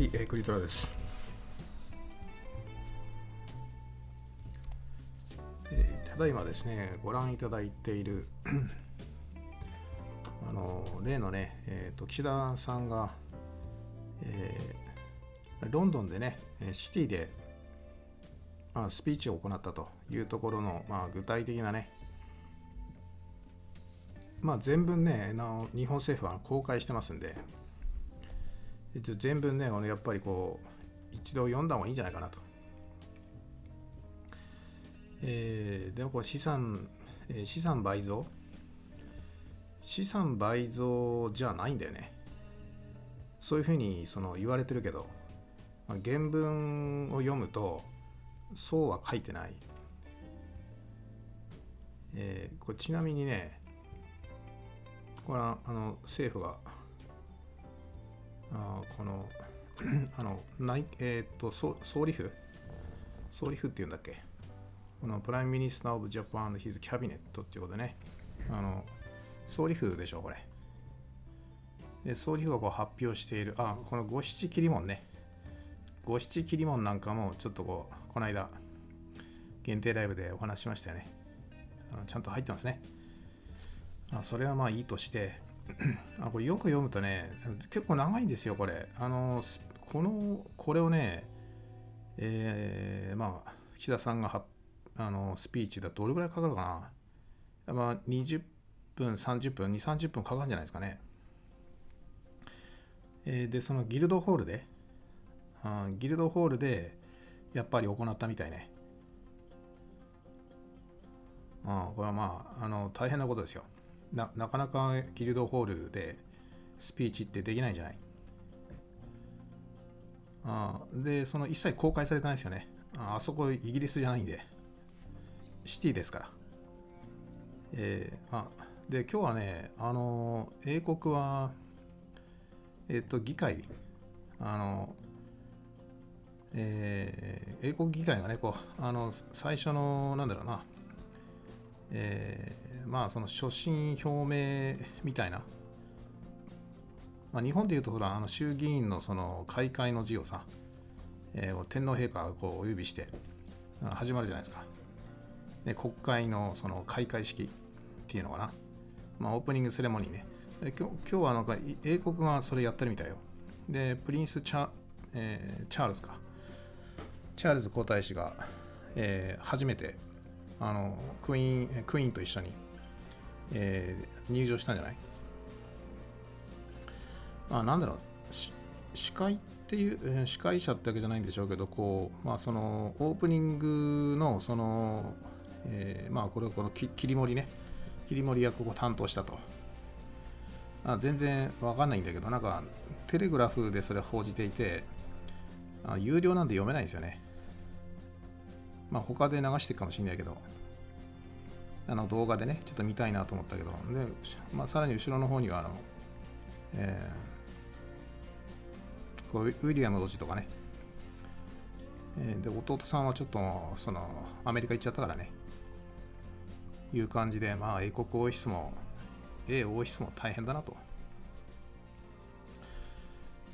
はい、えー、クリトラです。えーただいまですね、ご覧いただいている あの例のね、えーと、岸田さんが、えーロンドンでね、えーシティで、まあ、スピーチを行ったというところの、まあ、具体的なね、まあ、全文ね、あの日本政府は公開してますんで、全文ね、あのやっぱりこう、一度読んだ方がいいんじゃないかなと。えーでもこう資産、えー資産倍増資産倍増じゃないんだよね。そういうふうにその言われてるけど、まあ原文を読むと、そうは書いてない。えーこれちなみにね、これはあの政府があこの あの内えーっと総総理府総理府っていうんだっけ？この Prime Minister of Japan His Cabinet っていうことでね。あの総理府でしょこれ。で総理府がこう発表している。あこの五七桐紋ね。五七桐紋なんかもちょっとこうこの間限定ライブでお話ししましたよね。あのちゃんと入ってますね。あそれはまあいいとしてあこれよく読むとね結構長いんですよこれ。あのこのこれをねえーまあ岸田さんがはあのスピーチだとどれぐらいかかるかな。まあ20分30分2 3 0分かかるんじゃないですかね。えーでそのギルドホールであギルドホールでやっぱり行ったみたいね。あこれはまああの大変なことですよ。ななかなかギルドホールでスピーチってできないじゃない。あでその一切公開されてないですよね。あそこイギリスじゃないんで。シティですから。えーあで今日はねあの英国はえっ、と議会あのえー英国議会がねこうあの最初のなんだろうなえーまあその所信表明みたいな、まあ、日本でいうとほらあの衆議院のその開会の辞をさ、えー天皇陛下がこうお呼びして始まるじゃないですか。で国会のその開会式っていうのかな、まあ、オープニングセレモニーね。今日今日はなんか英国がそれやってるみたいよ。で Prince チャ、えーチャールズか。チャールズ皇太子が、えー初めてあの Queen Queen と一緒に、えー入場したんじゃない？まあなんだろう。司会っていうえ司会者ってわけじゃないんでしょうけどこうまあそのオープニングのその、えーまあこれこの切り盛りね。切り盛り役を担当したと。あ全然わかんないんだけどなんかテレグラフでそれ報じていてあ有料なんで読めないんですよね。まあ他で流していくかもしれないけど。あの動画でねちょっと見たいなと思ったけどで、まあ、さらに後ろの方にはあの、えーこうウィリアム王子とかね、えーで弟さんはちょっとそのアメリカ行っちゃったからね。いう感じでまあ英国王室も英王室も大変だなと。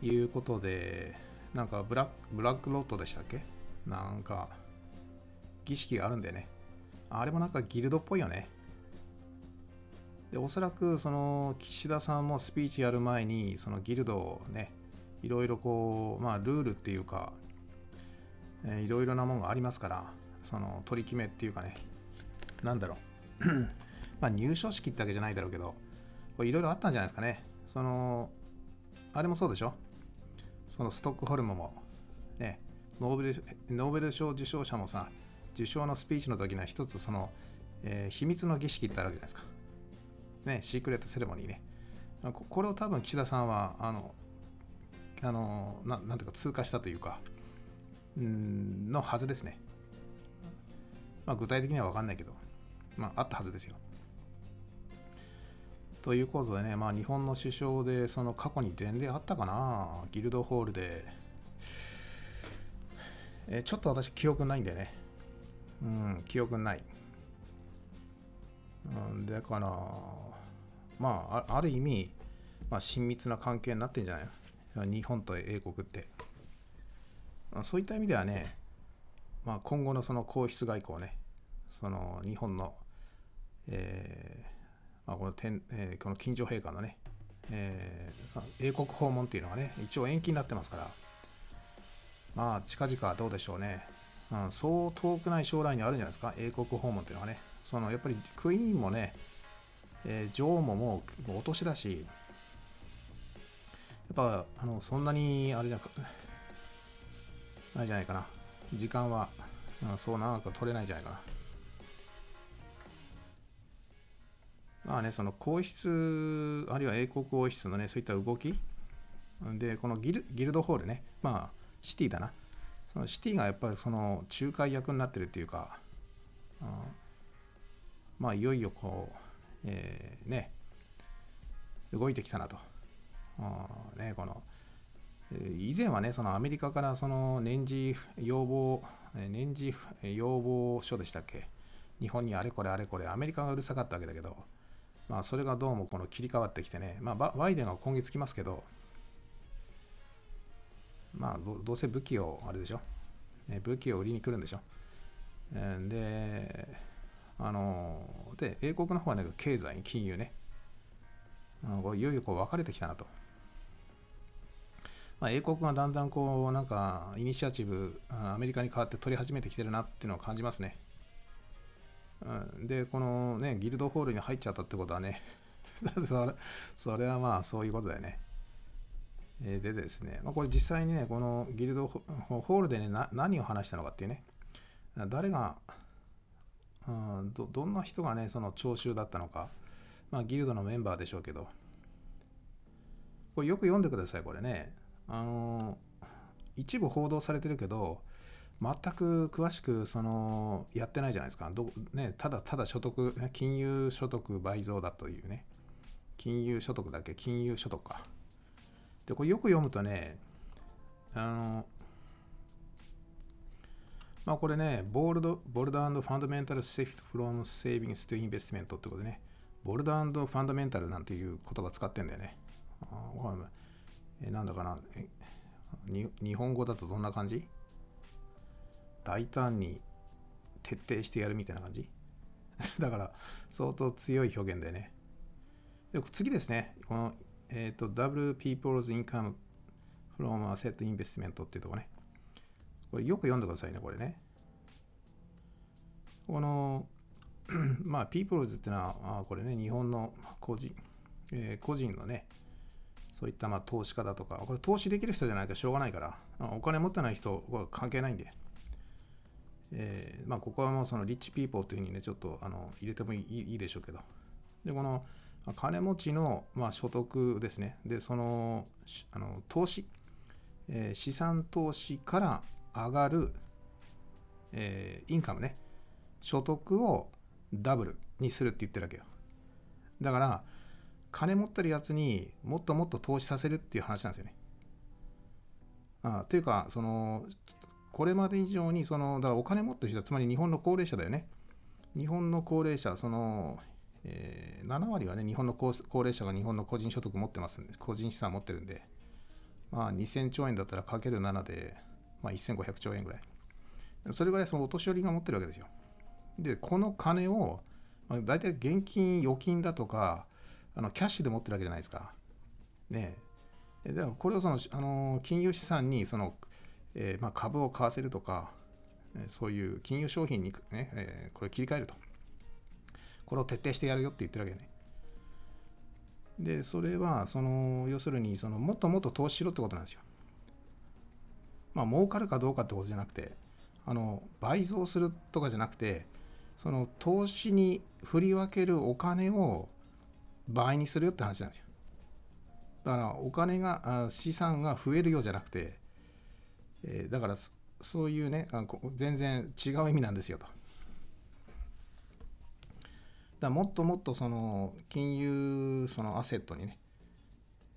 いうことでなんかブラックブラックロットでしたっけ？なんか儀式があるんでね。あれもなんかギルドっぽいよね。でおそらくその岸田さんもスピーチやる前にそのギルドをねいろいろこうまあルールっていうか、えーいろいろなものがありますからその取り決めっていうかねなんだろう。まあ入所式ってわけじゃないだろうけどいろいろあったんじゃないですかね。そのあれもそうでしょ？そのストックホルムもねノーベルノーベル賞受賞者もさ受賞のスピーチの時には一つその、えー秘密の儀式ってあるわけじゃないですか。ねシークレットセレモニーね。これを多分岸田さんはあのあのななんていうか通過したというかうんのはずですね。まあ具体的には分かんないけどまああったはずですよ。ということでね、まあ、日本の首相でその過去に前例あったかな。ギルドホールで、えちょっと私記憶ないんでね。うん記憶ない、うん、だからまあある意味、まあ、親密な関係になってんじゃない日本と英国って。そういった意味ではね、まあ、今後のその皇室外交ね、その日本の、えーまあ、この天、えー、この近所陛下のね、えー、英国訪問っていうのがね、一応延期になってますから、まあ、近々どうでしょうね。うん、そう遠くない将来にあるんじゃないですか、英国訪問っていうのはね。そのやっぱりクイーンもね、えー、女王ももうお年だし、やっぱあのそんなにあれじゃないじゃないかな。時間は、うん、そう長く取れないじゃないかな。まあね、その皇室、あるいは英国王室のね、そういった動き。で、このギルギルドホールね、まあ、シティだな。そのシティがやっぱりその仲介役になってるっていうか、うん、まあ、いよいよこう、えー、ね、動いてきたなと。うん、ね、この、以前はね、そのアメリカからその年次要望、年次要望書でしたっけ？日本にあれこれあれこれ、アメリカがうるさかったわけだけど、まあ、それがどうもこの切り替わってきてね、まあ、バイデンが今月来ますけど、まあど、うせ武器を、あれでしょ、え武器を売りに来るんでしょ。で、あの、で、英国の方はね、経済、金融ね、いよいよこう分かれてきたなと。まあ、英国がだんだんこう、なんか、イニシアチブ、アメリカに代わって取り始めてきてるなっていうのを感じますね。で、このね、ギルドホールに入っちゃったってことはね、それはまあそういうことだよね。でですね、まあ、これ実際にね、このギルドホールでね、何を話したのかっていうね、誰が、うんど、どんな人がね、その聴衆だったのか、まあ、ギルドのメンバーでしょうけど、これよく読んでください、これね。あの一部報道されてるけど、全く詳しくそのやってないじゃないですか。どね、ただただ所得、金融所得倍増だというね。金融所得だけ、金融所得か。で、これよく読むとね、あの、まあこれね、ボールド、ボルダファンダメンタルセフトフロムセービングスとインベストメントってことでね、ボルダファンダメンタルなんていう言葉使ってんだよね。あえなんだかな日本語だとどんな感じ？大胆に徹底してやるみたいな感じ？だから相当強い表現でね。で次ですね。この、えっ、ー、と、W People's Income from Asset Investment っていうとこね。これよく読んでくださいね、これね。この、まあ、People's ってのは、あこれね、日本の個人、えー、個人のね、そういったまあ投資家だとか、これ投資できる人じゃないとしょうがないから、お金持ってない人は関係ないんで、えー、まあ、ここはもうそのリッチピーポーというふうにね、ちょっとあの入れてもいいいいでしょうけど。で、この金持ちの、まあ、所得ですね。で、そのあの投資、えー、資産投資から上がる、えー、インカムね、所得をダブルにするって言ってるわけよ。だから、金持ってるやつにもっともっと投資させるっていう話なんですよね。あっていうか、その、これまで以上にそのだからお金持ってる人はつまり日本の高齢者だよね日本の高齢者その、えー、7割はね日本の高齢者が日本の個人所得持ってますんで個人資産持ってるんでまあ2000兆円だったらかける7で、まあ、1500兆円ぐらい。それぐらいそのお年寄りが持ってるわけですよ。でこの金を、まあ、大体現金預金だとかあのキャッシュで持ってるわけじゃないですか。ねえ。だからこれをそのあの金融資産にそのえー、まあ、株を買わせるとか、そういう金融商品に、ねえー、これ切り替えると。これを徹底してやるよって言ってるわけね。で、それは、その、要するに、その、もっともっと投資しろってことなんですよ。まあ、儲かるかどうかってことじゃなくて、あの、倍増するとかじゃなくて、その、投資に振り分けるお金を倍にするよって話なんですよ。だから、お金が、資産が増えるようじゃなくて、えー、だからそういうね全然違う意味なんですよと。だもっともっとその金融そのアセットにね、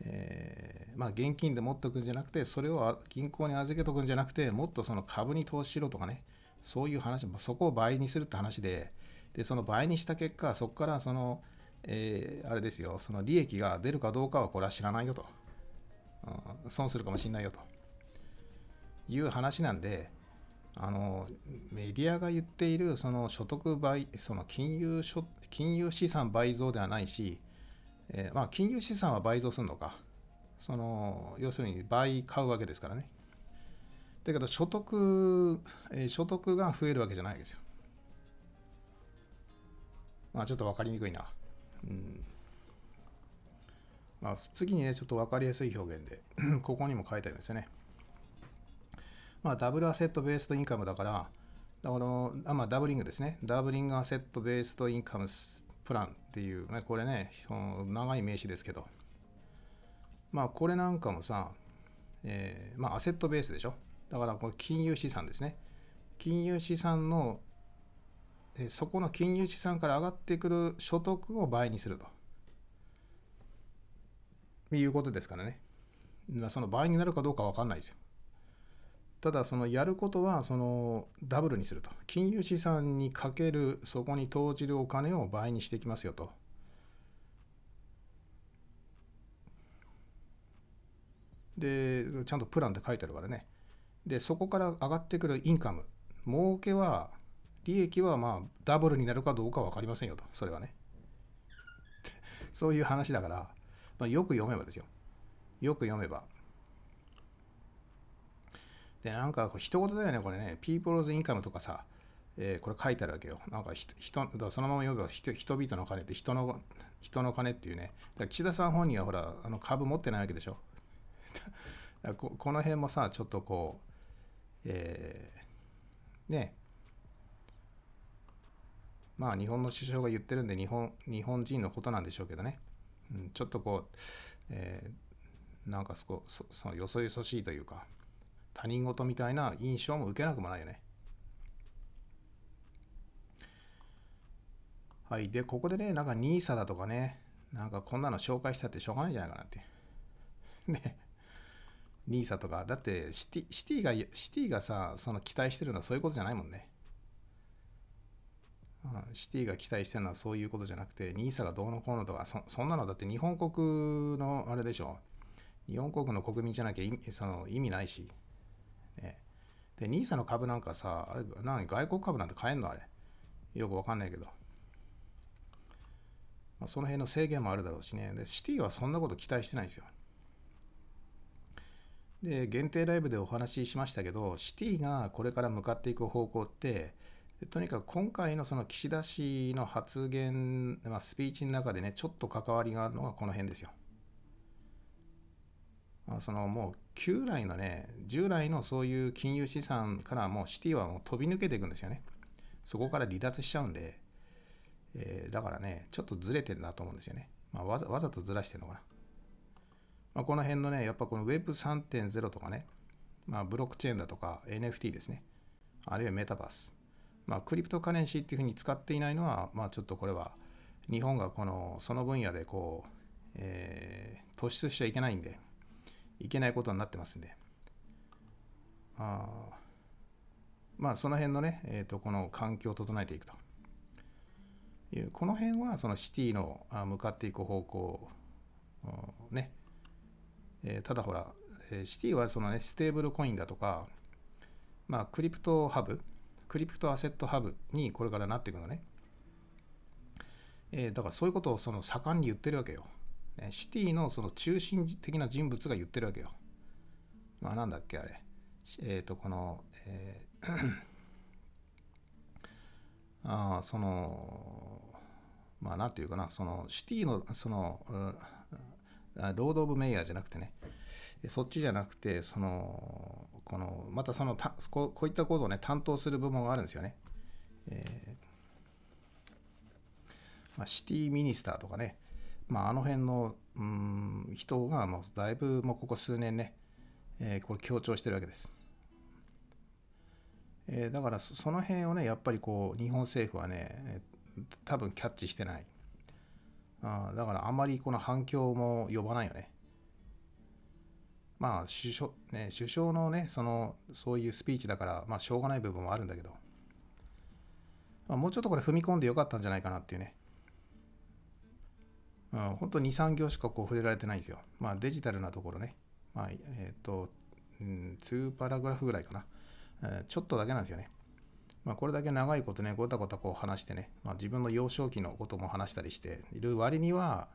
えー、まあ現金で持っておくんじゃなくてそれを銀行に預けとくんじゃなくてもっとその株に投資しろとかねそういう話そこを倍にするって話ででその倍にした結果そこからその、えー、あれですよその利益が出るかどうかはこれは知らないよと、うん、損するかもしれないよと。いう話なんで、あのメディアが言っているその所得倍、その金融金融資産倍増ではないし、えー、まあ金融資産は倍増するのか、その要するに倍買うわけですからね。だけど所得、えー、所得が増えるわけじゃないですよ。まあちょっと分かりにくいな。うんまあ、次にね、ちょっと分かりやすい表現で、ここにも書いてあるんですよね。まあ、ダブルアセットベーストインカムだから、だからあまあ、ダブリングですね。ダブリングアセットベーストインカムプランっていう、ね、これね、長い名詞ですけど、まあ、これなんかもさ、えー、まあ、アセットベースでしょ。だから、これ金融資産ですね。金融資産の、えそこの金融資産から上がってくる所得を倍にすると。いうことですからね。その倍になるかどうかわかんないですよ。ただ、そのやることは、そのダブルにすると。金融資産にかける、そこに投じるお金を倍にしていきますよと。で、ちゃんとプランって書いてあるからね。で、そこから上がってくるインカム、儲けは、利益はまあダブルになるかどうか分かりませんよと、それはね。そういう話だから、まあ、よく読めばですよ。よく読めば。で、なんか、一言だよね、これね。People's Income とかさ、えー、これ書いてあるわけよ。なんか人、そのまま読めば人、人々の金って人の、人の金っていうね。だから岸田さん本人はほら、あの株持ってないわけでしょ。ここの辺もさ、ちょっとこう、えー、ね、まあ日本の首相が言ってるんで日本、日本人のことなんでしょうけどね。うん、ちょっとこう、えー、なんかそそそのよそよそしいというか、他人事みたいな印象も受けなくもないよね。はい。で、ここでね、なんか NISA だとかね、なんかこんなの紹介したってしょうがないんじゃないかなって。ね。NISA とか、だってシティシティが、シティがさ、その期待してるのはそういうことじゃないもんね。シティが期待してるのはそういうことじゃなくて、NISA がどうのこうのとかそ、そんなのだって日本国のあれでしょ。日本国の国民じゃなきゃ意その意味ないし。ね、で、NISA の株なんかさ、あれ何外国株なんて買えんのあれ。よくわかんないけど。まあ、その辺の制限もあるだろうしね。で、シティはそんなこと期待してないですよ。で、限定ライブでお話ししましたけど、シティがこれから向かっていく方向って、とにかく今回のその岸田氏の発言、まあ、スピーチの中でね、ちょっと関わりがあるのがこの辺ですよ。そのもう旧来のね、従来のそういう金融資産からもうシティはもう飛び抜けていくんですよね。そこから離脱しちゃうんで、えー、だからね、ちょっとずれてるなと思うんですよね。まあ、わざわざとずらしてるのかな。まあ、この辺のね、やっぱこの Web3.0 とかね、まあ、ブロックチェーンだとか NFT ですね。あるいはメタバース。まあ、クリプトカレンシーっていうふうに使っていないのは、まあ、ちょっとこれは日本がこのその分野でこう、えー、突出しちゃいけないんで、いけないことになってますんで、あまあその辺のね、えーと、この環境を整えていくという、この辺はそのシティの向かっていく方向、ね、えー、ただほら、シティはそのね、ステーブルコインだとか、まあ、クリプトハブ、クリプトアセットハブにこれからなっていくのね。えー、だからそういうことをその盛んに言ってるわけよ。シティのその中心的な人物が言ってるわけよ。まあなんだっけあれ。えっ、ー、と、この、えー あその、まあなんていうかな、そのシティの、その、ロード・オブ・メイヤーじゃなくてね、そっちじゃなくて、その、このまたそのたこういったコードをね担当する部門があるんですよね。えー、まあ、シティミニスターとかね、まあ、あの辺のうん人がもうだいぶもうここ数年ね、えー、これ強調してるわけです。えー、だからその辺をねやっぱりこう日本政府はね多分キャッチしてない。あだからあんまりこの反響も呼ばないよね。まあ首相,、ね、首相のねそのそういうスピーチだからまあしょうがない部分もあるんだけど、まあ、もうちょっとこれ踏み込んでよかったんじゃないかなっていうねうん、本当2、3行しかこう触れられてないんですよ。まあデジタルなところね。まあ、えっ、ー、と、うん、2パラグラフぐらいかな、えー、ちょっとだけなんですよね。まあ、これだけ長いことね、ごたごたこう話してね、まあ、自分の幼少期のことも話したりしている割には、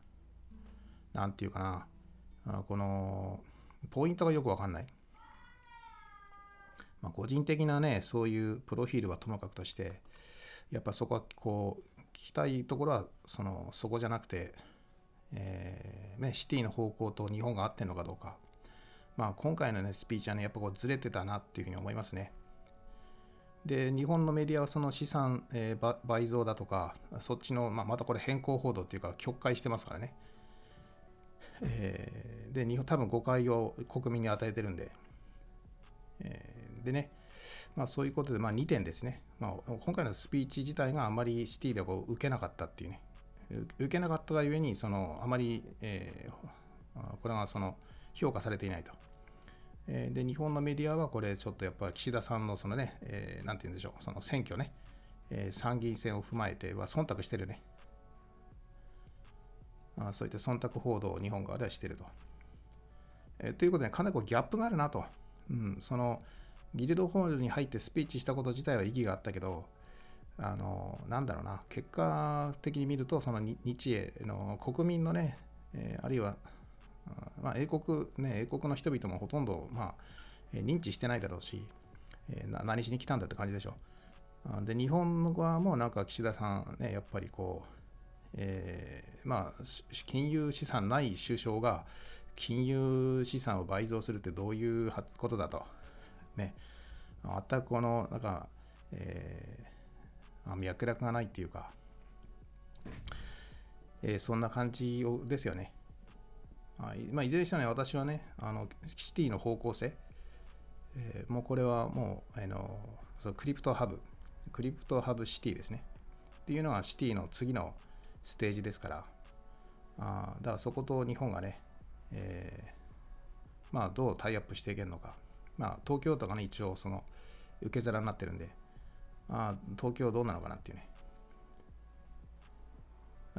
なんていうかな、あこの、ポイントがよくわかんない。まあ、個人的なね、そういうプロフィールはともかくとして、やっぱそこはこう、聞きたいところはそのそこじゃなくて、えーね、シティの方向と日本が合ってるのかどうか。まあ、今回の、ね、スピーチはね、やっぱこうずれてたなっていうふうに思いますね。で、日本のメディアはその資産、えー、倍増だとか、そっちの、まあ、またこれ変更報道っていうか、曲解してますからね。えー、で、日本多分誤解を国民に与えてるんで、えー、でね、まあ、そういうことで、まあ、2点ですね、まあ、今回のスピーチ自体があまりシティでこう受けなかったっていうね、受けなかったがゆえに、そのあまり、えー、これがその評価されていないと。で、日本のメディアはこれちょっとやっぱ岸田さんのそのね、えー、なんて言うんでしょう、その選挙ね、えー、参議院選を踏まえては忖度してるね。あそういった忖度報道を日本側ではしてると。えー、ということで、かなりこうギャップがあるなと。うん、そのギルドホールに入ってスピーチしたこと自体は意義があったけど、あのなんだろうな、結果的に見ると、その日英の国民のね、えー、あるいはまあ、英国、ね、英国の人々もほとんど、まあ、認知してないだろうし、えー、何しに来たんだって感じでしょ。で、日本の側もなんか岸田さんね、やっぱりこう、えー、まあ、金融資産ない首相が金融資産を倍増するってどういうことだと。ね。全くこの、なんか、えー、あ脈絡がないっていうか、えー、そんな感じをですよね。はいまあ、いずれにしても、ね、私はね、あのシティの方向性、えー、もうこれはもう、あのその crypto hub、crypto hub city ですね。っていうのがシティの次のステージですから、あだからそこと日本がね、えー、まあ、どうタイアップしていけるのか。まあ、東京都がね、一応その受け皿になってるんで、あ東京どうなのかなっていうね。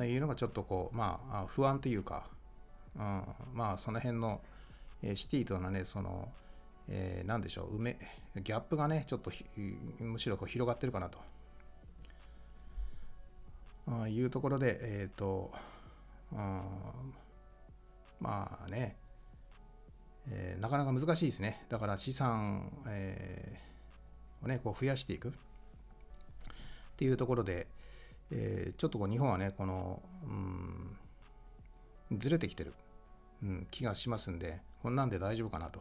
いうのがちょっとこう、まあ、不安というか、うん、まあその辺の、え、シティとのねその、えー、何でしょう埋めギャップがねちょっとむしろこう広がってるかなと、うん、いうところでえっ、ー、と、うん、まあね、えー、なかなか難しいですね。だから資産、えー、をねこう増やしていく。っていうところで、えー、ちょっとこう日本はねこの、うんずれてきてる、うん、気がしますんで、こんなんで大丈夫かなと。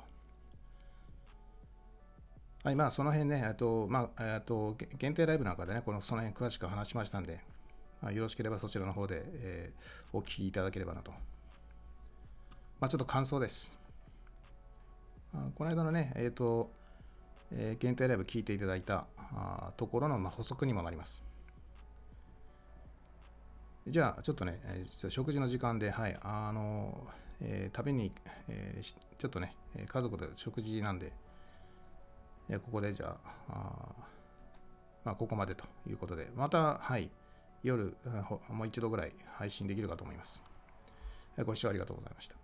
はい、まあ、その辺ね、えっと、まあ、えっと、限定ライブなんかでね、この、その辺詳しく話しましたんで、まあ、よろしければそちらの方で、えー、お聞きいただければなと。まあ、ちょっと感想です。あこの間のね、えっ、ー、と、えー、限定ライブ聞いていただいたあところの、まあ、補足にもなります。じゃあ、ちょっとね、えー、食事の時間で、はい、あの、えー、食べに、えー、ちょっとね、家族で食事なんで、えここでじゃあ、あまあ、ここまでということで、また、はい、夜、もう一度ぐらい配信できるかと思います。ご視聴ありがとうございました。